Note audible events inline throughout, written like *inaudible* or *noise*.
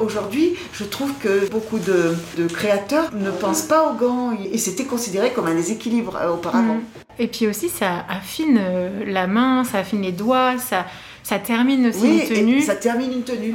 Aujourd'hui, je trouve que beaucoup de, créateurs ne pensent pas aux gants et c'était considéré comme un déséquilibre euh, auparavant. Mm. Et puis aussi, ça affine euh, la main, ça affine les doigts, ça, ça termine aussi une tenue. ça termine une tenue.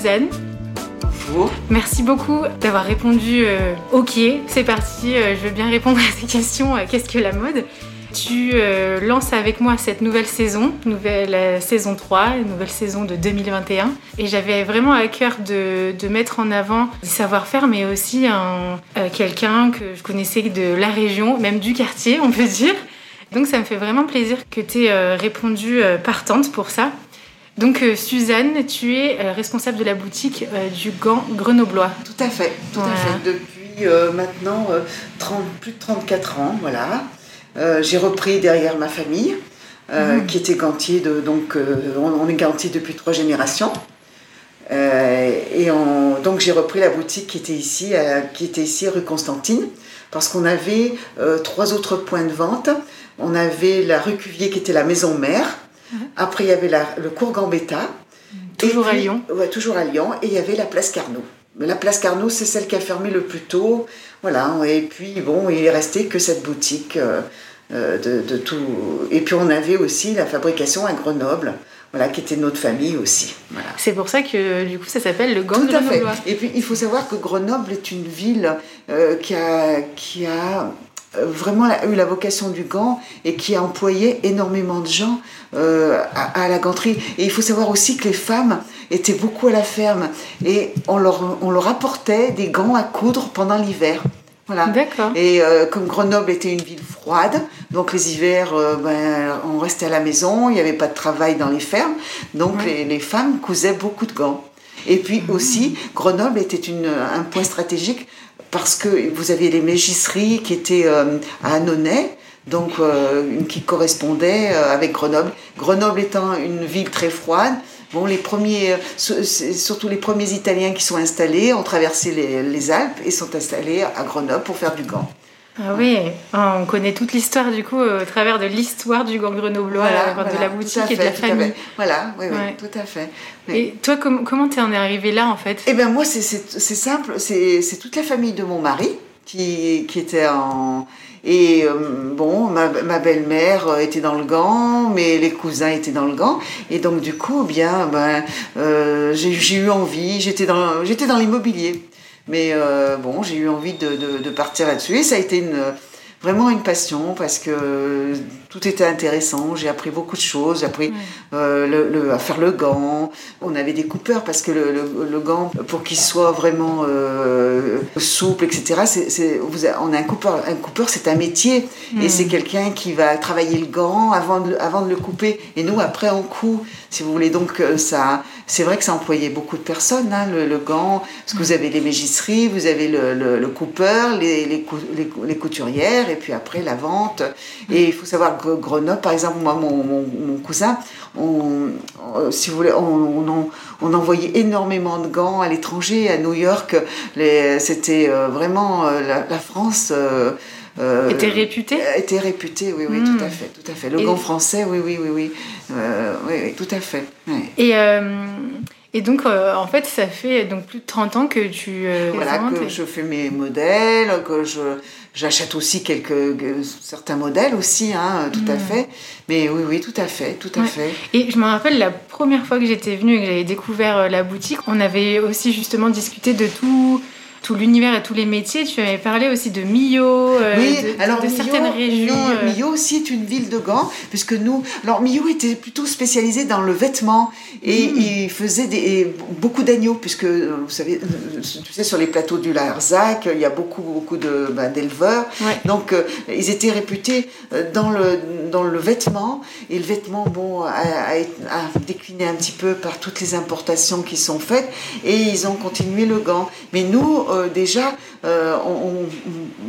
Suzanne. Bonjour. Merci beaucoup d'avoir répondu euh, OK, c'est parti, euh, je veux bien répondre *laughs* à ces questions. Euh, qu'est-ce que la mode? Tu lances avec moi cette nouvelle saison, nouvelle saison 3, nouvelle saison de 2021. Et j'avais vraiment à cœur de, mettre en avant des savoir-faire, mais aussi quelqu'un que je connaissais de la région, même du quartier, on peut dire. Donc ça me fait vraiment plaisir que tu aies répondu partante pour ça. Donc euh, Suzanne, tu es euh, responsable de la boutique euh, du gant grenoblois. Tout à fait, tout à fait. Depuis maintenant plus de 34 ans, voilà. J'ai repris derrière ma famille, mhm. qui était gantier de, donc on, est gantier depuis trois générations. et donc j'ai repris la boutique qui était ici, qui était ici rue Constantine, parce qu'on avait trois autres points de vente. On avait la rue Cuvier qui était la maison mère, après, il y avait le cours Gambetta. Toujours à Lyon Ouais, toujours à Lyon. Et il y avait la place Carnot. La place Carnot, c'est celle qui a fermé le plus tôt. Voilà. Et puis, bon, il est resté que cette boutique euh, euh, de, tout. Et puis, on avait aussi la fabrication à Grenoble. Voilà, qui était notre famille aussi. Voilà. C'est pour ça que du coup ça s'appelle le Gang Tout à fait. Et puis il faut savoir que Grenoble est une ville euh, qui, a, qui a vraiment eu la vocation du gant et qui a employé énormément de gens euh, à, la ganterie. Et il faut savoir aussi que les femmes étaient beaucoup à la ferme et on leur, on leur apportait des gants à coudre pendant l'hiver. Voilà. D'accord. Et euh, comme Grenoble était une ville froide, donc les hivers, ben, on restait à la maison, il n'y avait pas de travail dans les fermes, donc les, les, femmes cousaient beaucoup de gants. Et puis mmh. aussi, Grenoble était une, un point stratégique parce que vous aviez les mégisseries qui étaient euh, à Annonay, donc euh, qui correspondaient euh, avec Grenoble. Grenoble étant une ville très froide, bon, les premiers, surtout les premiers Italiens qui sont installés ont traversé les, les Alpes et sont installés à Grenoble pour faire du gant. Ah oui, ah, on connaît toute l'histoire du coup au travers de l'histoire du gang grenoblois, de la boutique et de la famille. Voilà, oui, oui, tout à fait. Et toi, comment t'es en es arrivée là en fait? Eh bien moi, c'est simple, c'est toute la famille de mon mari qui, qui était en... Et euh, bon, ma, ma belle-mère était dans le gant, mais les cousins étaient dans le gant. Et donc, du coup, bien, ben, euh, j'ai eu envie, j'étais dans, dans l'immobilier. Mais euh, bon, j'ai eu envie de, partir là-dessus et ça a été une, vraiment une passion parce que tout était intéressant. J'ai appris beaucoup de choses. J'ai appris euh, le, à faire le gant. On avait des coupeurs parce que le, le, gant, pour qu'il soit vraiment euh, souple, etc., c'est, vous on a un coupeur. Un coupeur, c'est un métier et c'est quelqu'un qui va travailler le gant avant de, avant de le couper. Et nous, après, on coud. Si vous voulez, donc euh, ça, c'est vrai que ça employait beaucoup de personnes, hein, le, gant. Parce que vous avez les mégisseries, vous avez le, coupeur, les, les, les, couturières, et puis après la vente. Et il faut savoir Grenoble, par exemple, moi, mon, cousin, on, euh, si vous voulez, on, on, envoyait énormément de gants à l'étranger, à New York. C'était euh, vraiment euh, la, France. était réputée Était réputée, oui, oui, tout hmm. à fait, tout à fait. Le gant français, oui, oui, oui, oui, oui, tout à fait. Et Et donc, euh, en fait, ça fait donc plus de 30 ans que tu euh, Voilà, que je fais mes modèles, que je j'achète aussi quelques certains modèles aussi, hein, tout à mm. fait. Mais oui, oui, tout à fait, tout à fait. Et je me rappelle la première fois que j'étais venue et que j'avais découvert euh, la boutique, on avait aussi justement discuté de tout tout l'univers et tous les métiers. Tu avais parlé aussi de Millau, euh, de, alors, certaines régions. Euh. Millau aussi est une ville de Gand, puisque nous, alors Millau était plutôt spécialisé dans le vêtement et hmm. il faisait des, beaucoup d'agneaux, puisque euh, vous savez, tu sais, sur les plateaux du Larzac, il y a beaucoup, beaucoup de, ben, d'éleveurs. Donc, ils étaient réputés dans le, dans le vêtement et le vêtement, bon, a, a, décliné un petit peu par toutes les importations qui sont faites et ils ont continué le gant. Mais nous, euh, déjà, euh, on,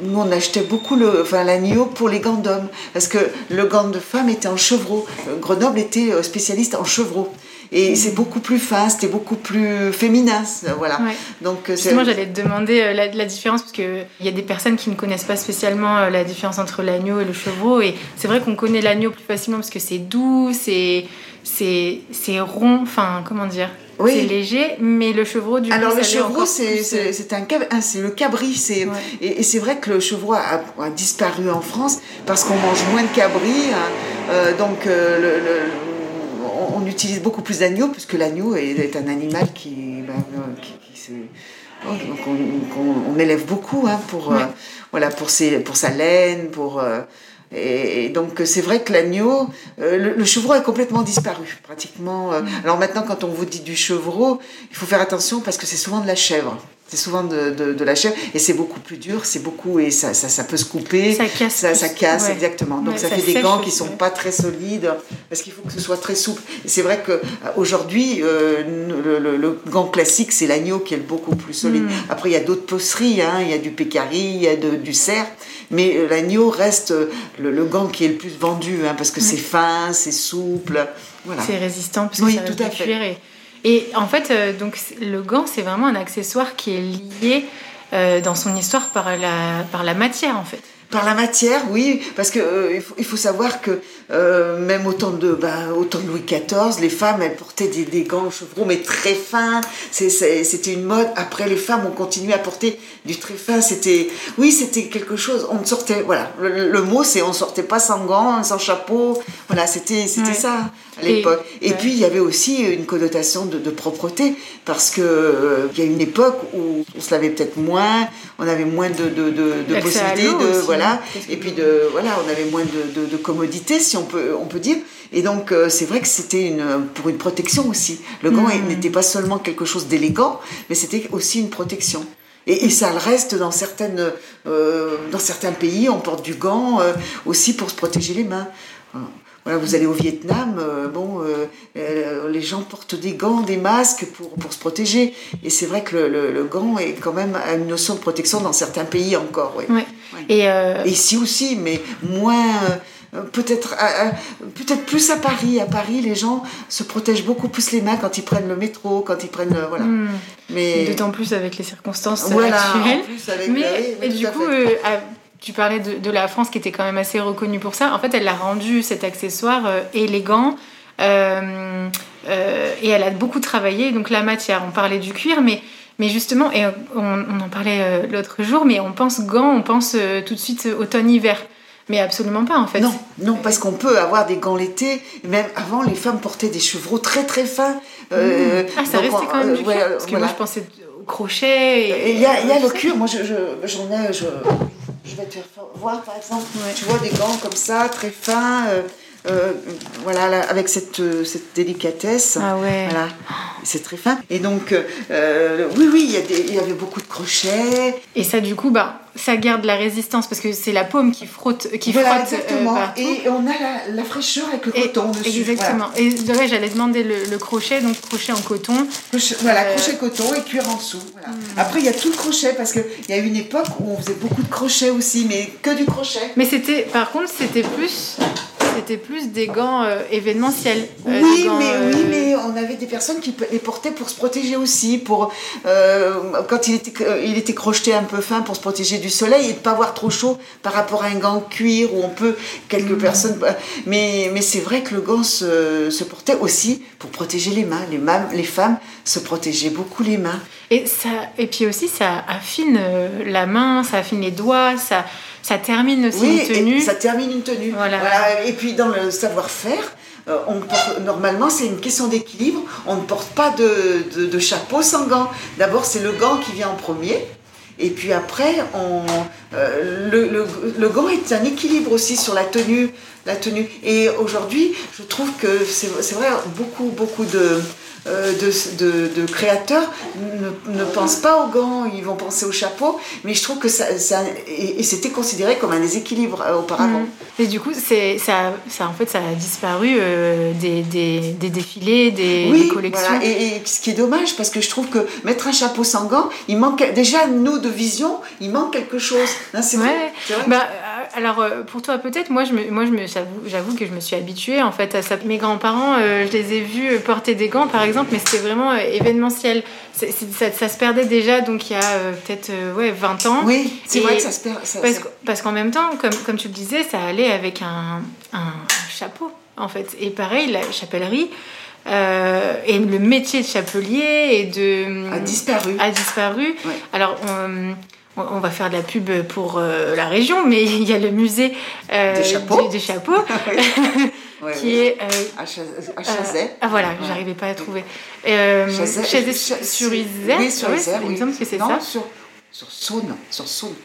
nous, on achetait beaucoup le, enfin, l'agneau pour les gants d'hommes, parce que le gant de femme était en chevreau. Euh, Grenoble était spécialiste en chevreau. Et c'est beaucoup plus fin, c'était beaucoup plus féminin, voilà. Donc Justement, j'allais te demander la, la différence parce que il y a des personnes qui ne connaissent pas spécialement la différence entre l'agneau et le chevreau. Et c'est vrai qu'on connaît l'agneau plus facilement parce que c'est doux, c'est c'est rond, enfin comment dire? C'est léger, mais le chevreau, du Alors, le chevreau, c'est un, hein, c'est le cabri. c'est Et, c'est vrai que le chevreau a, disparu en France parce qu'on mange moins de cabri. Hein. Euh, donc, euh, le, on, utilise beaucoup plus d'agneau, puisque l'agneau est, un animal qui, ben, euh, qui, donc on, élève beaucoup hein, pour, voilà, pour, ses, pour sa laine, pour. Et, donc c'est vrai que l'agneau, euh, le, chevreau a complètement disparu, pratiquement. Euh. Mm. Alors maintenant, quand on vous dit du chevreau, il faut faire attention parce que c'est souvent de la chèvre. C'est souvent de, de, la chèvre et c'est beaucoup plus dur, c'est beaucoup et ça, ça, ça, peut se couper. Ça casse. Ça, casse, exactement. Donc ça, fait des gants qui sont pas très solides parce qu'il faut que ce soit très souple. C'est vrai qu'aujourd'hui, euh, le, le, gant classique, c'est l'agneau qui est beaucoup plus solide. Mm. Après, il y a d'autres poceries, hein. il y a du pécari, il y a de, du cerf, mais euh, l'agneau reste le, gant qui est le plus vendu hein, parce que c'est fin, c'est souple. Voilà. C'est résistant parce que oui, ça tout à fait. Et en fait, euh, donc, le gant, c'est vraiment un accessoire qui est lié euh, dans son histoire par la, par la matière, en fait. Par la matière, oui, parce que euh, il, faut, savoir que euh, même au temps, de, ben, au temps de Louis XIV, les femmes, elles portaient des, des gants chevrons, mais très fins. C'était une mode. Après, les femmes ont continué à porter du très fin. C'était, oui, c'était quelque chose. On sortait, voilà, le, mot, c'est on sortait pas sans gants, sans chapeau. Voilà, c'était, c'était ça à l'époque. Et, puis, il y avait aussi une connotation de, propreté, parce que euh, il y a une époque où on se lavait peut-être moins, on avait moins de, de, de possibilités de, voilà, et puis de, voilà, on avait moins de, commodité, si on peut, on peut dire. Et donc, euh, c'est vrai que c'était une, pour une protection aussi. Le gant hmm. n'était pas seulement quelque chose d'élégant, mais c'était aussi une protection. Et, ça le reste dans, certaines, euh, dans certains pays, on porte du gant euh, aussi pour se protéger les mains. Voilà, vous allez au Vietnam, euh, bon, euh, euh, les gens portent des gants, des masques pour, pour se protéger. Et c'est vrai que le, le, gant est quand même une notion de protection dans certains pays encore. Oui. Et, ici aussi, mais moins. Peut-être peut-être plus à Paris. À Paris, les gens se protègent beaucoup plus les mains quand ils prennent le métro, quand ils prennent voilà. Hmm. Mais d'autant plus avec les circonstances voilà, actuelles. Plus avec, mais et du coup, tu parlais de, la France qui était quand même assez reconnue pour ça. En fait, elle a rendu cet accessoire euh, élégant. Euh, euh, et elle a beaucoup travaillé donc la matière. On parlait du cuir, mais, mais justement, et on, en parlait l'autre jour, mais on pense gants, on pense tout de suite automne-hiver. Mais absolument pas en fait. Non, non parce qu'on peut avoir des gants l'été. Même avant, les femmes portaient des chevreaux très très fins. Mmh. ah, ça restait quand même du cuir. parce que moi, je pensais au crochet. Il y a, y a le cuir. Moi, j'en je, ai. Je, je vais te faire voir par exemple, tu vois des gants comme ça, très fins, euh, euh, voilà, avec cette, euh, cette délicatesse. Ah ouais. Voilà, c'est très fin. Et donc, oui, oui, il y, avait beaucoup de crochets. Et ça, du coup, bah, ça garde la résistance parce que c'est la paume qui frotte, qui voilà, frotte. Exactement. et on a la, fraîcheur avec le coton dessus. Exactement. Et ouais, j'allais demander le, crochet, donc crochet en coton. voilà, crochet coton et cuir en dessous. Hmm. Après, il y a tout le crochet parce qu'il y a une époque où on faisait beaucoup de crochet aussi, mais que du crochet. Mais c'était, par contre, c'était plus c'était plus des gants euh, événementiels. oui, mais, oui, mais on avait des personnes qui les portaient pour se protéger aussi, pour quand il était, il était crocheté un peu fin pour se protéger du soleil et de pas avoir trop chaud par rapport à un gant cuir où on peut quelques mm. personnes. Mais, mais c'est vrai que le gant se, se, portait aussi pour protéger les mains. Les, mains, les femmes se protégeaient beaucoup les mains. Et ça, et puis aussi ça affine la main, ça affine les doigts, ça ça termine aussi une tenue. ça termine une tenue. Voilà. Et puis dans le savoir-faire, euh, normalement, c'est une question d'équilibre. On ne porte pas de, de, chapeau sans gant. D'abord, c'est le gant qui vient en premier. Et puis après, on, euh, le, le, le, gant est un équilibre aussi sur la tenue. La tenue. Et aujourd'hui, je trouve que c'est vrai, beaucoup, beaucoup de, euh, de, créateurs ne, ne, pensent pas aux gants, ils vont penser au chapeau, mais je trouve que ça, et, c'était considéré comme un déséquilibre euh, auparavant. Et du coup, c'est ça, ça, en fait, ça a disparu euh, des, des, des, défilés, des, collections. Et, ce qui est dommage, parce que je trouve que mettre un chapeau sans gants, il manque déjà nous de vision, il manque quelque chose. Hein, c'est vrai. Bah, alors pour toi peut-être, moi je me, moi je me, j'avoue que je me suis habituée en fait à ça. Mes grands-parents, je les ai vus porter des gants par exemple mais c'était vraiment euh, événementiel. ça, se perdait déjà, donc il y a euh, peut-être euh, ouais, 20 ans. Oui, c'est vrai que ça se perd. parce, qu'en même temps, comme, comme tu le disais, ça allait avec un, un, chapeau, en fait. Et pareil, la chapellerie. et le métier de chapelier et de a disparu. A disparu. Alors on, on, va faire de la pub pour la région, mais *laughs* il y a le musée des chapeaux. Des, chapeaux. *laughs* *laughs* qui est euh, à, Chazet. Euh, ah voilà, j'arrivais pas à trouver. Euh, Chazet, sur Isère. Oui, sur Isère. Il me semble que c'est ça. Sur, sur Saône, sur Saône.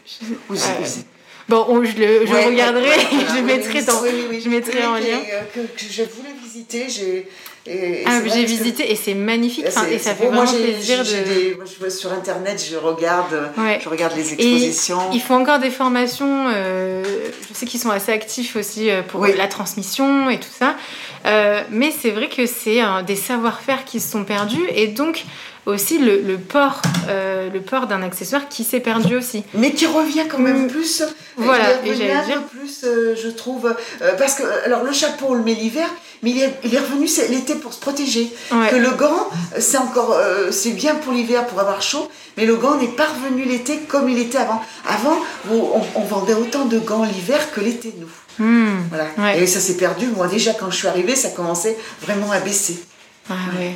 Bon, je, le, je regarderai, je mettrai, dans, je mettrai en lien. Que, que, je voulais visiter, j'ai ah, j'ai visité et c'est magnifique et ça fait vraiment plaisir de. je sur internet, je regarde, je regarde les expositions. ils font encore des formations. Euh, je sais qu'ils sont assez actifs aussi euh, pour la transmission et tout ça. Euh, mais c'est vrai que c'est des savoir-faire qui se sont perdus et donc aussi le, port, le port d'un accessoire qui s'est perdu aussi. Mais qui revient quand même mm. plus. Voilà, il et dire plus, je trouve, parce que alors le chapeau on le met l'hiver, mais il est, il est revenu l'été pour se protéger. Que le gant, c'est encore, euh, c'est bien pour l'hiver pour avoir chaud, mais le gant n'est pas revenu l'été comme il était avant. Avant, on, vendait autant de gants l'hiver que l'été, nous. Hmm. Voilà. Et ça s'est perdu. Moi, déjà, quand je suis arrivée, ça commençait vraiment à baisser. Ah ouais.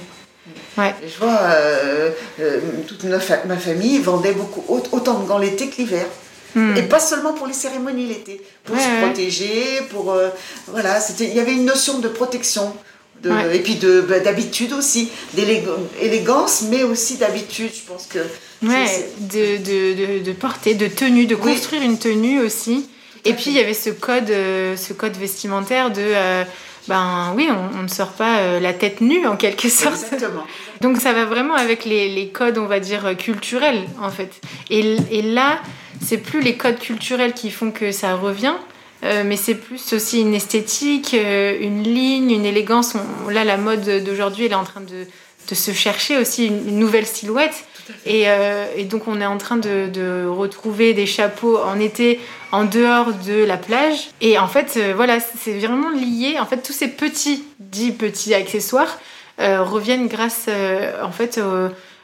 Ouais. je vois, euh, euh, toute ma, ma famille vendait beaucoup, autant de gants l'été que l'hiver. Hmm. Et pas seulement pour les cérémonies l'été, pour se protéger, pour euh, voilà, c'était il y avait une notion de protection. De, Et puis bah, d'habitude aussi, d'élégance, mais aussi d'habitude, je pense que. Ouais, de, de, de, porter, de tenue, de construire une tenue aussi. Et puis il y avait ce code, euh, ce code vestimentaire de. Euh, ben oui, on, ne sort pas la tête nue en quelque sorte. Exactement. Donc ça va vraiment avec les, les, codes, on va dire, culturels en fait. Et, et là, c'est plus les codes culturels qui font que ça revient, euh, mais c'est plus aussi une esthétique, euh, une ligne, une élégance. là, la mode d'aujourd'hui, elle est en train de, se chercher aussi une, nouvelle silhouette. Euh, et, donc, on est en train de, retrouver des chapeaux en été en dehors de la plage. Et en fait, voilà, c'est vraiment lié. En fait, tous ces petits, dits petits accessoires reviennent grâce, en fait,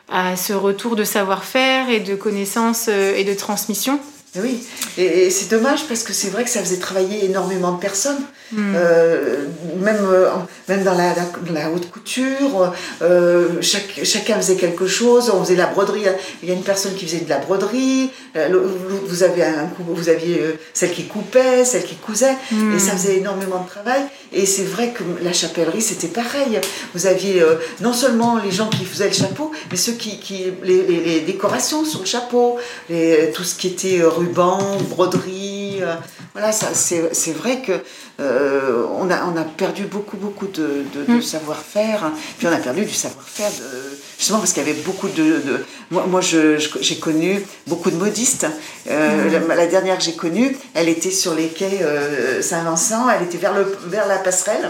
à ce retour de savoir-faire et de connaissances euh, et de transmission. Oui, et, c'est dommage parce que c'est vrai que ça faisait travailler énormément de personnes, hmm. euh, même, euh, même dans la, la, haute couture, chaque, chacun faisait quelque chose, on faisait la broderie, il y a une personne qui faisait de la broderie, vous, avez un, vous aviez celle qui coupait, celle qui cousait, hmm. et ça faisait énormément de travail. Et c'est vrai que la chapellerie, c'était pareil. Vous aviez non seulement les gens qui faisaient le chapeau, mais ceux qui, les, décorations sur le chapeau, tout ce qui était ruban, broderie. Euh, voilà, c'est vrai que euh, on, a, on a perdu beaucoup, beaucoup de, de, mm. savoir-faire. Puis on a perdu du savoir-faire, justement parce qu'il y avait beaucoup de. moi, moi j'ai connu beaucoup de modistes. Euh, mm. la, dernière que j'ai connue, elle était sur les quais Saint-Vincent, elle était vers, le, vers la passerelle.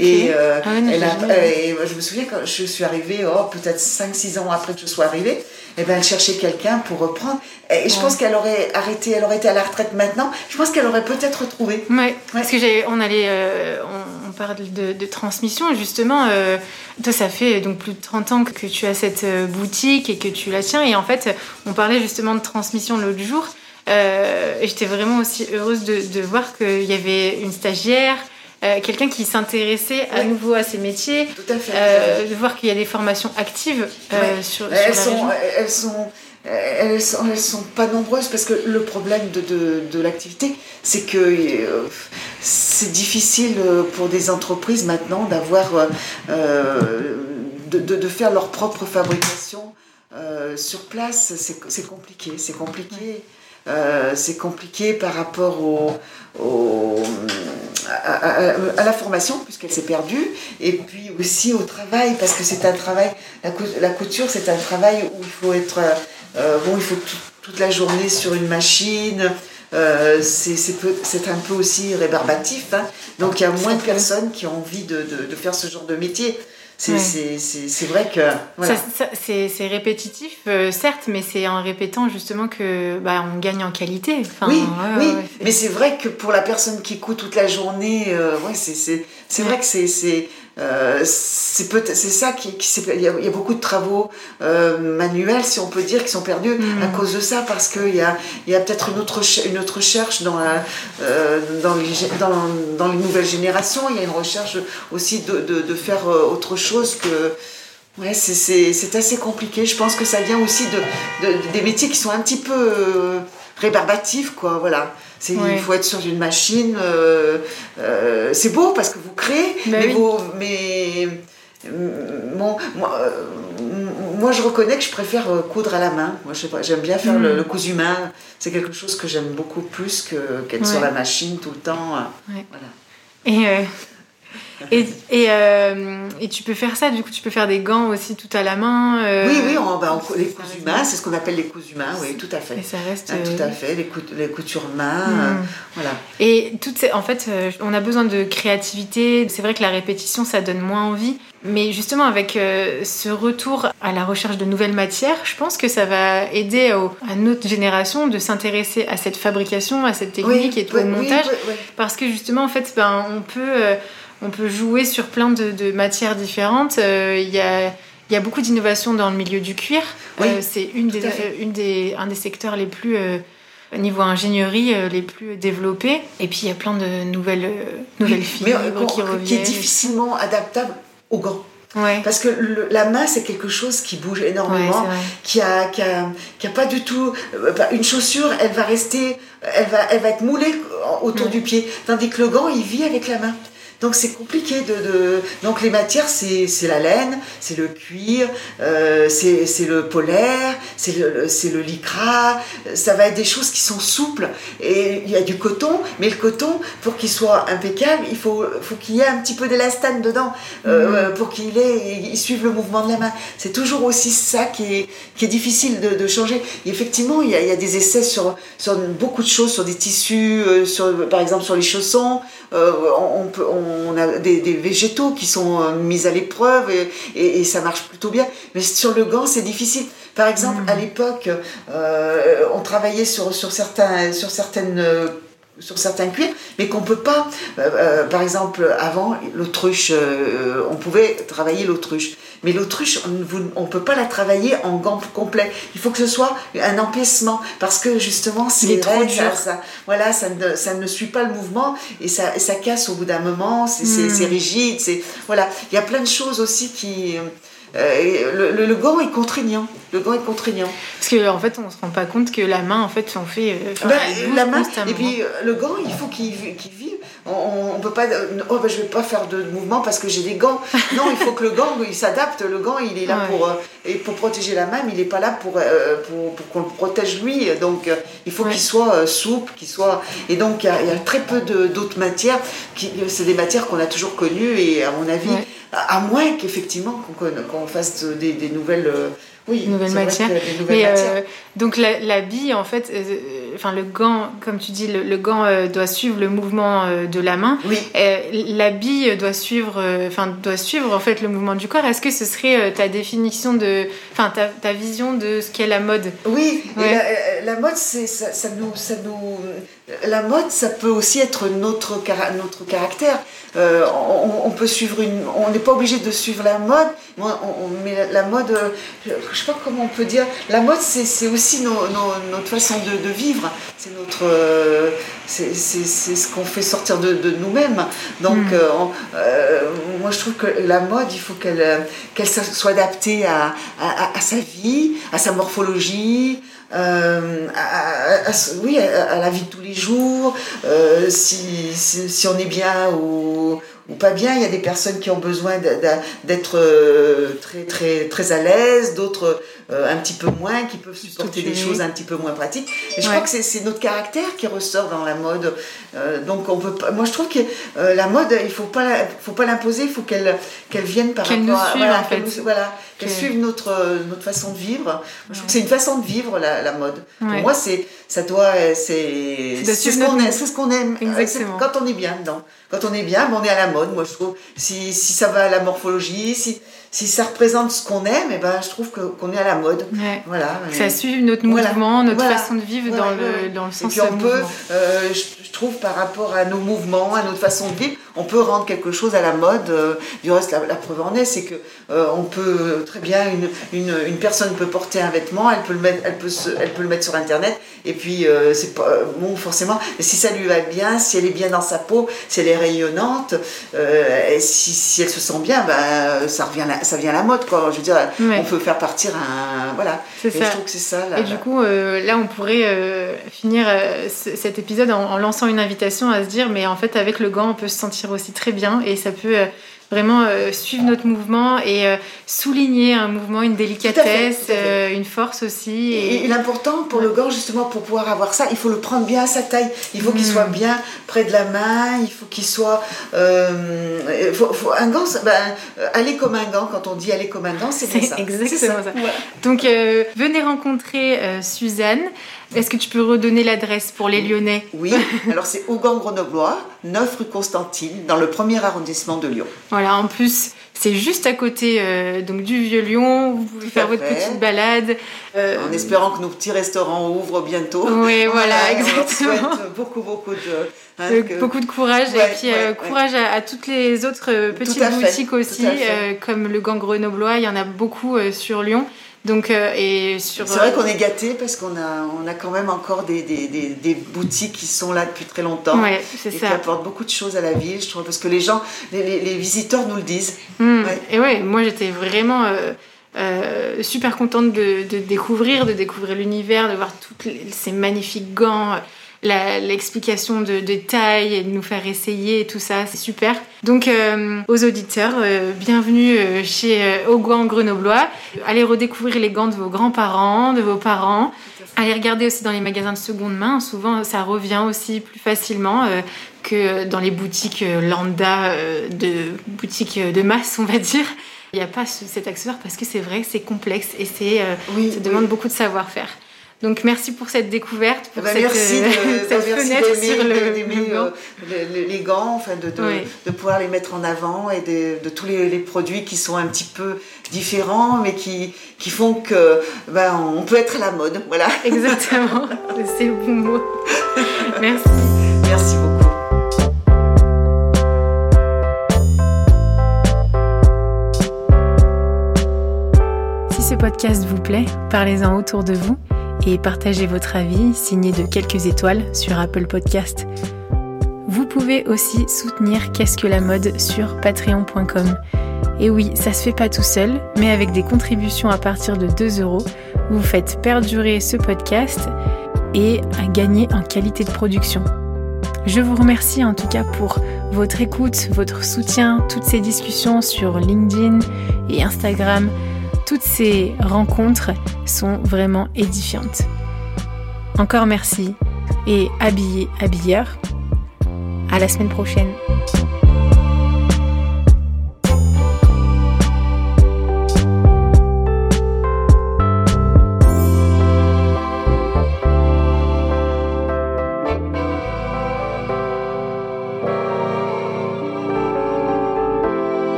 Et, euh, Ah elle a- et je me souviens quand je suis arrivée, oh, peut-être 5-6 ans après que je sois arrivée, et ben, elle cherchait quelqu'un pour reprendre. Et je Ouais. pense qu'elle aurait arrêté, elle aurait été à la retraite maintenant. Je pense qu'elle aurait peut-être retrouvé. Ouais, parce que j'ai, on allait, euh, on, on parle de, de transmission justement. euh, toi, ça fait donc plus de 30 ans que tu as cette boutique et que tu la tiens. Et en fait, on parlait justement de transmission l'autre jour. Euh, et j'étais vraiment aussi heureuse de, de voir qu'il y avait une stagiaire, euh, quelqu'un qui s'intéressait à Ouais. nouveau à ces métiers. Tout à fait. euh, de voir qu'il y a des formations actives euh, Ouais. sur, sur elles, la sont, région. elles sont elles sont elles sont pas nombreuses parce que le problème de, de, de l'activité c'est que euh, c'est difficile euh, pour des entreprises maintenant d'avoir euh, euh, de, faire leur propre fabrication euh, sur place c'est c'est compliqué c'est compliqué Euh, c'est compliqué par rapport au, au- à, à- à la formation, puisqu'elle s'est perdue, et puis aussi au travail, parce que c'est un travail, la, cou- la couture, c'est un travail où il faut être, euh, bon, il faut tout- toute la journée sur une machine, euh, c'est un peu aussi rébarbatif, hein. donc il y a moins de personnes qui ont envie de, de- de faire ce genre de métier. C'est Ouais. vrai que... Voilà. C'est répétitif, euh, certes, mais c'est en répétant justement que bah, on gagne en qualité. Enfin, oui, oui, ouais, mais c'est vrai que pour la personne qui écoute toute la journée, euh, ouais, c'est vrai que c'est euh, c'est peut c'est ça qui, qui il y, a, il y a beaucoup de travaux euh, manuels, si on peut dire, qui sont perdus Mm. à cause de ça, parce qu'il y a il y a peut-être une autre une autre recherche dans la euh, dans les dans, dans les nouvelles générations. Il y a une recherche aussi de, de, de faire autre chose que Ouais, c'est- assez compliqué. Je pense que ça vient aussi de, de- des métiers qui sont un petit peu rébarbatifs, quoi. Voilà. Ouais. Il faut être sur une machine. euh, euh, c'est beau parce que vous créez, Bah mais, oui. vous, mais bon, moi, euh, moi, je reconnais que je préfère coudre à la main. Moi, j'aime bien faire Mm. le, le cousu main. C'est quelque chose que j'aime beaucoup plus que qu'être sur la machine tout le temps. Ouais. Voilà. Et, et, et, euh, et tu peux faire ça, du coup, tu peux faire des gants aussi tout à la main. euh, Oui, oui, on, bah, on- les ça cousus reste mains, bien. c'est ce qu'on appelle les cousus mains. Oui, tout à fait. Et ça reste. Ah, tout euh, à fait, les, les coutures main, Mm. euh, voilà. Et toutes ces, en fait, euh, on a besoin de créativité. C'est vrai que la répétition, ça donne moins envie. Mais justement, avec euh, ce retour à la recherche de nouvelles matières, je pense que ça va aider au- à notre génération de s'intéresser à cette fabrication, à cette technique et tout oui, oui, montage. oui. Parce que justement, en fait, ben, on, peut, euh, on peut jouer sur plein de, de matières différentes. Euh, Il y, a, il y a beaucoup d'innovations dans le milieu du cuir. Oui, Euh, c'est une des, euh, une des, un des secteurs les plus, euh, niveau ingénierie, euh, les plus développés. Et puis, il y a plein de nouvelles, nouvelles Mais fibres euh, qui qui est difficilement adaptable aux gants. Ouais. Parce que le- la main, c'est quelque chose qui bouge énormément, qui, a, qui, a, qui a pas du tout. bah, une chaussure, elle va rester. Elle va, elle va être moulée autour Mm. du pied. Tandis que le gant, il vit avec la main. Donc c'est compliqué de, de- Donc les matières, c'est la laine, c'est le cuir, euh, c'est le polaire, c'est le, le- lycra. Ça va être des choses qui sont souples. Et il y a du coton, mais le coton, pour qu'il soit impeccable, il faut, faut qu'il y ait un petit peu d'élastane dedans, euh, pour qu'il ait, il suive le mouvement de la main. C'est toujours aussi ça qui est, qui est difficile de, de changer. Et effectivement, il y, a, il y a des essais sur, sur beaucoup de choses, sur des tissus, euh, sur, par exemple sur les chaussons. Euh, on, on peut, on a des, des végétaux qui sont euh, mis à l'épreuve et, et- et ça marche plutôt bien. Mais sur le gant, c'est difficile. Par exemple, à l'époque, euh, on travaillait sur, sur, certains, sur certaines euh, sur certains cuirs, mais qu'on peut pas. euh, par exemple, avant l'autruche, euh, on pouvait travailler l'autruche, mais l'autruche, on ne peut pas la travailler en gant complet. Il faut que ce soit un empiècement, parce que justement, c'est trop dur. ça, ça- voilà, ça ne, ça ne suit pas le mouvement et ça, ça casse au bout d'un moment. C'est Hmm. rigide, c'est voilà. Il y a plein de choses aussi qui euh, le, le- le gant est contraignant. Le gant est contraignant. Parce qu'en en fait, on se rend pas compte que la main, en fait, on fait. euh, enfin, Ben, elle bouge la main, et puis euh, le gant, il faut qu'il vi- qu'il vive. On, on peut pas. euh, Oh, ben, je vais pas faire de mouvement parce que j'ai des gants. *laughs* Non, il faut que le gant, il s'adapte. Le gant, il est là Ouais. pour, euh, et pour protéger la main, mais il est pas là pour, euh, pour, pour qu'on le protège lui. Donc, euh, il faut Ouais. qu'il soit euh, souple, qu'il soit. Et donc, il y, a- il y a très peu d'autres matières. C'est des matières qu'on a toujours connues et à mon avis, Ouais. À, à moins qu'effectivement qu'on fasse des, des nouvelles. euh, oui, Nouvelles matières. que des nouvelles Mais matières. euh, donc la, la bille, en fait, euh, enfin le gant, comme tu dis, le, gant euh, doit suivre le mouvement de la main. Oui. la bille doit suivre, enfin doit suivre en fait le mouvement du corps. Est-ce que ce serait ta définition de, enfin ta, ta, vision de ce qu'est la mode? Oui. La, mode, c'est ça, ça, nous, ça nous, la mode, ça peut aussi être notre notre caractère. on, peut suivre une, on n'est pas obligé de suivre la mode. On, met la, mode, je, je sais pas comment on peut dire. La mode, c'est aussi notre façon de, vivre. C'est notre, euh, c'est ce qu'on fait sortir de, nous-mêmes. Donc, hmm. euh, euh, moi, je trouve que la mode, il faut qu'elle qu'elle soit adaptée à, à, sa vie, à sa morphologie. À, oui, à, la vie de tous les jours, si, si, si, on est bien ou, ou pas bien. Il y a des personnes qui ont besoin d'être euh, très, très, très à l'aise, d'autres euh, un petit peu moins, qui peuvent supporter des choses un petit peu moins pratiques. Et je crois que c'est notre caractère qui ressort dans la mode. Euh, donc on peut pas, moi je trouve que la mode, il faut pas, faut pas l'imposer, il faut qu'elle qu'elle vienne par rapport à voilà, voilà, qu'elle suive notre notre façon de vivre. Je trouve que c'est une façon de vivre la, la mode. Pour moi c'est ça doit c'est c'est ce qu'on aime, c'est ce qu'on aime. Quand on est bien dedans, quand on est bien, ben, on est à la mode. Moi je trouve si, si ça va à la morphologie, si si ça représente ce qu'on aime, et eh ben, je trouve qu'on est à la mode. Voilà. ça suit notre mouvement, notre façon de vivre dans, le, dans le sens Et puis on peut, euh, je, trouve, par rapport à nos mouvements, à notre façon de vivre, on peut rendre quelque chose à la mode. Euh, du reste, la, preuve en est, c'est que euh, on peut très bien, une, une, une, personne peut porter un vêtement, elle peut le mettre, elle peut, se, elle peut le mettre sur Internet, et puis c'est pas bon forcément. Mais si ça lui va bien, si elle est bien dans sa peau, si elle est rayonnante, et si, si, elle se sent bien, ben, ça revient ça vient à la mode, quoi. Je veux dire, on peut faire partir un. Voilà. C'est ça. Je trouve que c'est ça. et du coup, euh, là, on pourrait euh, finir euh, cet épisode en, lançant une invitation à se dire, mais en fait, avec le gant, on peut se sentir aussi très bien et ça peut vraiment euh, suivre notre mouvement et euh, souligner un mouvement, une délicatesse, euh, une force aussi. Et, l'important pour le gant, justement, pour pouvoir avoir ça, il faut le prendre bien à sa taille. Il faut qu'il mm. soit bien près de la main, il faut qu'il soit... Faut, un gant, ben, aller comme un gant, quand on dit aller comme un gant, c'est ça. exactement ça. Donc, venez rencontrer Suzanne. Est-ce que tu peux redonner l'adresse pour les Lyonnais Oui, *laughs* alors c'est Augan Grenoblois, 9 rue Constantine, dans le premier arrondissement de Lyon. Voilà, en plus, c'est juste à côté euh, donc du Vieux-Lyon. Vous pouvez faire votre petite balade. Euh, en espérant que nos petits restaurants ouvrent bientôt. Oui, *laughs* voilà, exactement. On beaucoup, beaucoup de. Hein, beaucoup de courage et puis euh, courage à, toutes les autres petites boutiques aussi, comme le Gang Grenoblois. Il y en a beaucoup sur Lyon. Donc, euh, et sur, c'est vrai qu'on est gâté parce qu'on a, on a quand même encore des, des, des, boutiques qui sont là depuis très longtemps ouais, c'est et ça. qui apportent beaucoup de choses à la ville, je trouve, parce que les gens, les, les, visiteurs nous le disent. Hmm. Et ouais, moi j'étais vraiment euh, euh, super contente de, de, découvrir, de découvrir l'univers, de voir tous ces magnifiques gants l'explication de, de, taille et de nous faire essayer et tout ça, c'est super. Donc euh, aux auditeurs, euh, bienvenue euh, chez Auguin Grenoblois. Allez redécouvrir les gants de vos grands-parents, de vos parents. Allez regarder aussi dans les magasins de seconde main. Souvent, ça revient aussi plus facilement que dans les boutiques lambda, de boutiques de masse, on va dire. Il n'y a pas cet accessoire parce que c'est vrai, c'est complexe et c'est, ça demande beaucoup de savoir-faire. Donc merci pour cette découverte, pour bah, cette, merci de, *laughs* cette fenêtre sur le, euh, les gants, enfin de, de, pouvoir les mettre en avant et de, tous les, produits qui sont un petit peu différents, mais qui, qui font que ben, on peut être à la mode. Voilà. *laughs* Exactement, c'est le bon mot. *laughs* Merci. Merci beaucoup. Si ce podcast vous plaît, parlez-en autour de vous et partagez votre avis signé de quelques étoiles sur Apple Podcast. Vous pouvez aussi soutenir Qu'est-ce que la mode sur patreon.com. Et oui, ça se fait pas tout seul, mais avec des contributions à partir de 2 euros, vous faites perdurer ce podcast et gagner en qualité de production. Je vous remercie en tout cas pour votre écoute, votre soutien, toutes ces discussions sur LinkedIn et Instagram toutes ces rencontres sont vraiment édifiantes. Encore merci et habillé, habilleur. À la semaine prochaine.